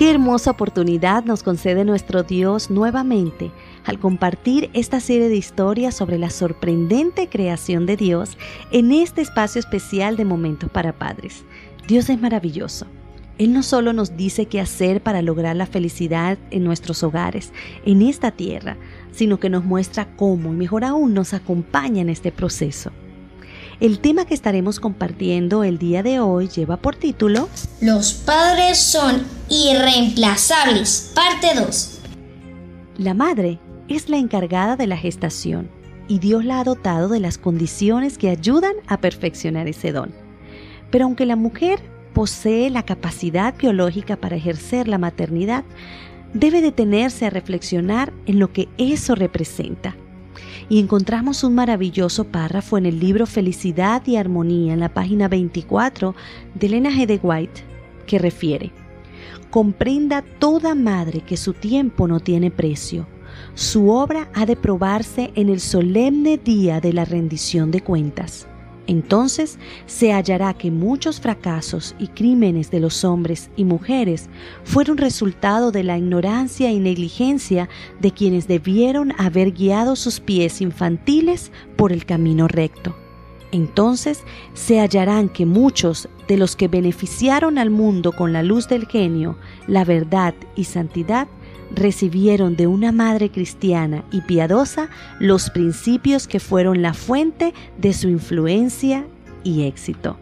Qué hermosa oportunidad nos concede nuestro Dios nuevamente al compartir esta serie de historias sobre la sorprendente creación de Dios en este espacio especial de Momentos para Padres. Dios es maravilloso. Él no solo nos dice qué hacer para lograr la felicidad en nuestros hogares, en esta tierra, sino que nos muestra cómo y mejor aún nos acompaña en este proceso. El tema que estaremos compartiendo el día de hoy lleva por título Los padres son irreemplazables, parte 2. La madre es la encargada de la gestación y Dios la ha dotado de las condiciones que ayudan a perfeccionar ese don. Pero aunque la mujer posee la capacidad biológica para ejercer la maternidad, debe detenerse a reflexionar en lo que eso representa y encontramos un maravilloso párrafo en el libro Felicidad y Armonía en la página 24 de Elena G. de White que refiere, comprenda toda madre que su tiempo no tiene precio. Su obra ha de probarse en el solemne día de la rendición de cuentas. Entonces se hallará que muchos fracasos y crímenes de los hombres y mujeres fueron resultado de la ignorancia y negligencia de quienes debieron haber guiado sus pies infantiles por el camino recto. Entonces se hallarán que muchos de los que beneficiaron al mundo con la luz del genio, la verdad y santidad recibieron de una madre cristiana y piadosa los principios que fueron la fuente de su influencia y éxito.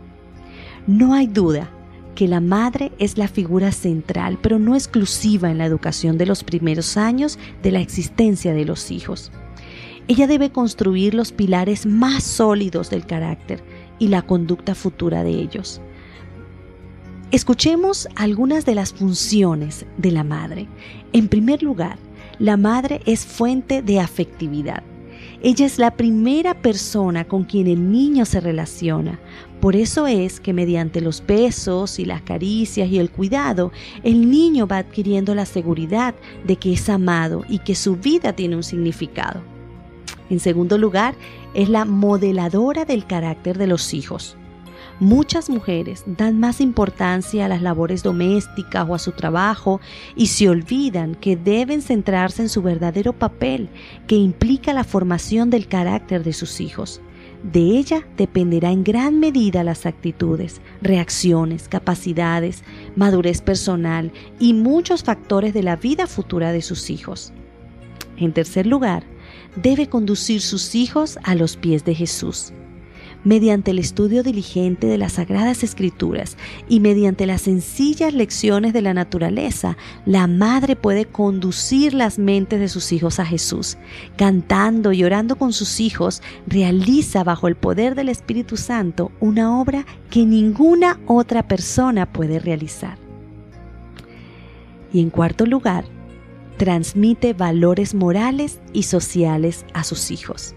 No hay duda que la madre es la figura central, pero no exclusiva en la educación de los primeros años de la existencia de los hijos. Ella debe construir los pilares más sólidos del carácter y la conducta futura de ellos. Escuchemos algunas de las funciones de la madre. En primer lugar, la madre es fuente de afectividad. Ella es la primera persona con quien el niño se relaciona. Por eso es que mediante los besos y las caricias y el cuidado, el niño va adquiriendo la seguridad de que es amado y que su vida tiene un significado. En segundo lugar, es la modeladora del carácter de los hijos. Muchas mujeres dan más importancia a las labores domésticas o a su trabajo y se olvidan que deben centrarse en su verdadero papel, que implica la formación del carácter de sus hijos. De ella dependerá en gran medida las actitudes, reacciones, capacidades, madurez personal y muchos factores de la vida futura de sus hijos. En tercer lugar, debe conducir sus hijos a los pies de Jesús mediante el estudio diligente de las Sagradas Escrituras y mediante las sencillas lecciones de la naturaleza, la madre puede conducir las mentes de sus hijos a Jesús. Cantando y orando con sus hijos, realiza bajo el poder del Espíritu Santo una obra que ninguna otra persona puede realizar. Y en cuarto lugar, transmite valores morales y sociales a sus hijos.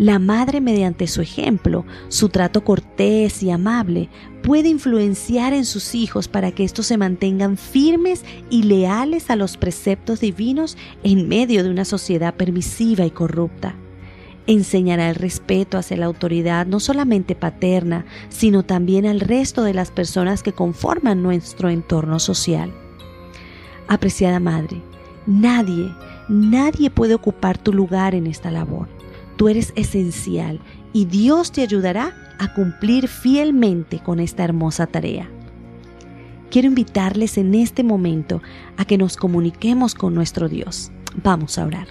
La madre, mediante su ejemplo, su trato cortés y amable, puede influenciar en sus hijos para que estos se mantengan firmes y leales a los preceptos divinos en medio de una sociedad permisiva y corrupta. Enseñará el respeto hacia la autoridad no solamente paterna, sino también al resto de las personas que conforman nuestro entorno social. Apreciada madre, nadie, nadie puede ocupar tu lugar en esta labor. Tú eres esencial y Dios te ayudará a cumplir fielmente con esta hermosa tarea. Quiero invitarles en este momento a que nos comuniquemos con nuestro Dios. Vamos a orar.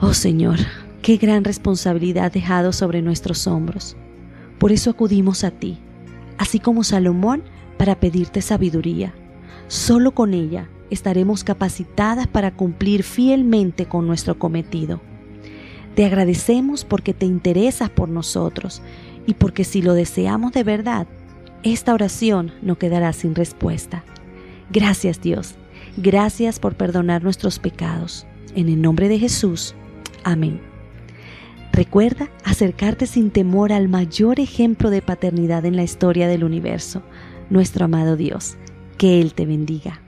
Oh Señor, qué gran responsabilidad dejado sobre nuestros hombros. Por eso acudimos a ti, así como Salomón, para pedirte sabiduría. Solo con ella estaremos capacitadas para cumplir fielmente con nuestro cometido. Te agradecemos porque te interesas por nosotros y porque si lo deseamos de verdad, esta oración no quedará sin respuesta. Gracias Dios, gracias por perdonar nuestros pecados. En el nombre de Jesús, amén. Recuerda acercarte sin temor al mayor ejemplo de paternidad en la historia del universo, nuestro amado Dios. Que Él te bendiga.